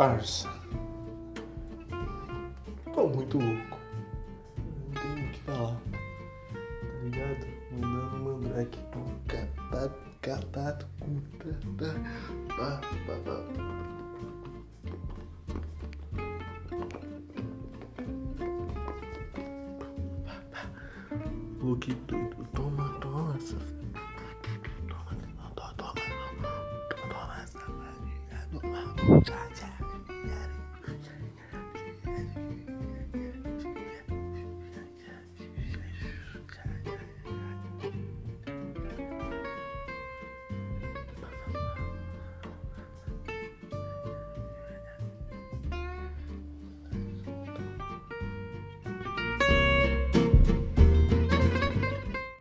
Parça. Tô muito louco. Não tenho o que falar. Tá ligado? Mandando mandrake pro catado, catado, puta, tá, pá, pá, pá. Luke doido. Toma, toma essa. Toma, toma, toma, toma, toma essa. Tá toma, toma.